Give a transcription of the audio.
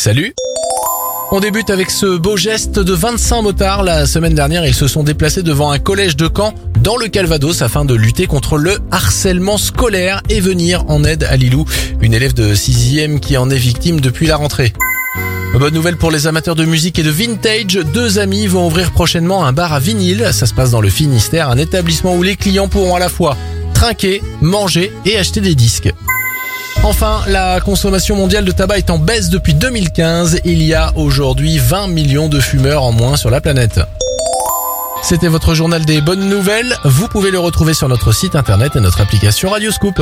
Salut on débute avec ce beau geste de 25 motards. La semaine dernière, ils se sont déplacés devant un collège de Caen dans le Calvados afin de lutter contre le harcèlement scolaire et venir en aide à Lilou, une élève de 6 qui en est victime depuis la rentrée. Bonne nouvelle pour les amateurs de musique et de vintage, deux amis vont ouvrir prochainement un bar à vinyle, ça se passe dans le Finistère, un établissement où les clients pourront à la fois trinquer, manger et acheter des disques. Enfin, la consommation mondiale de tabac est en baisse depuis 2015. Il y a aujourd'hui 20 millions de fumeurs en moins sur la planète. C'était votre journal des bonnes nouvelles. Vous pouvez le retrouver sur notre site internet et notre application Radioscoop.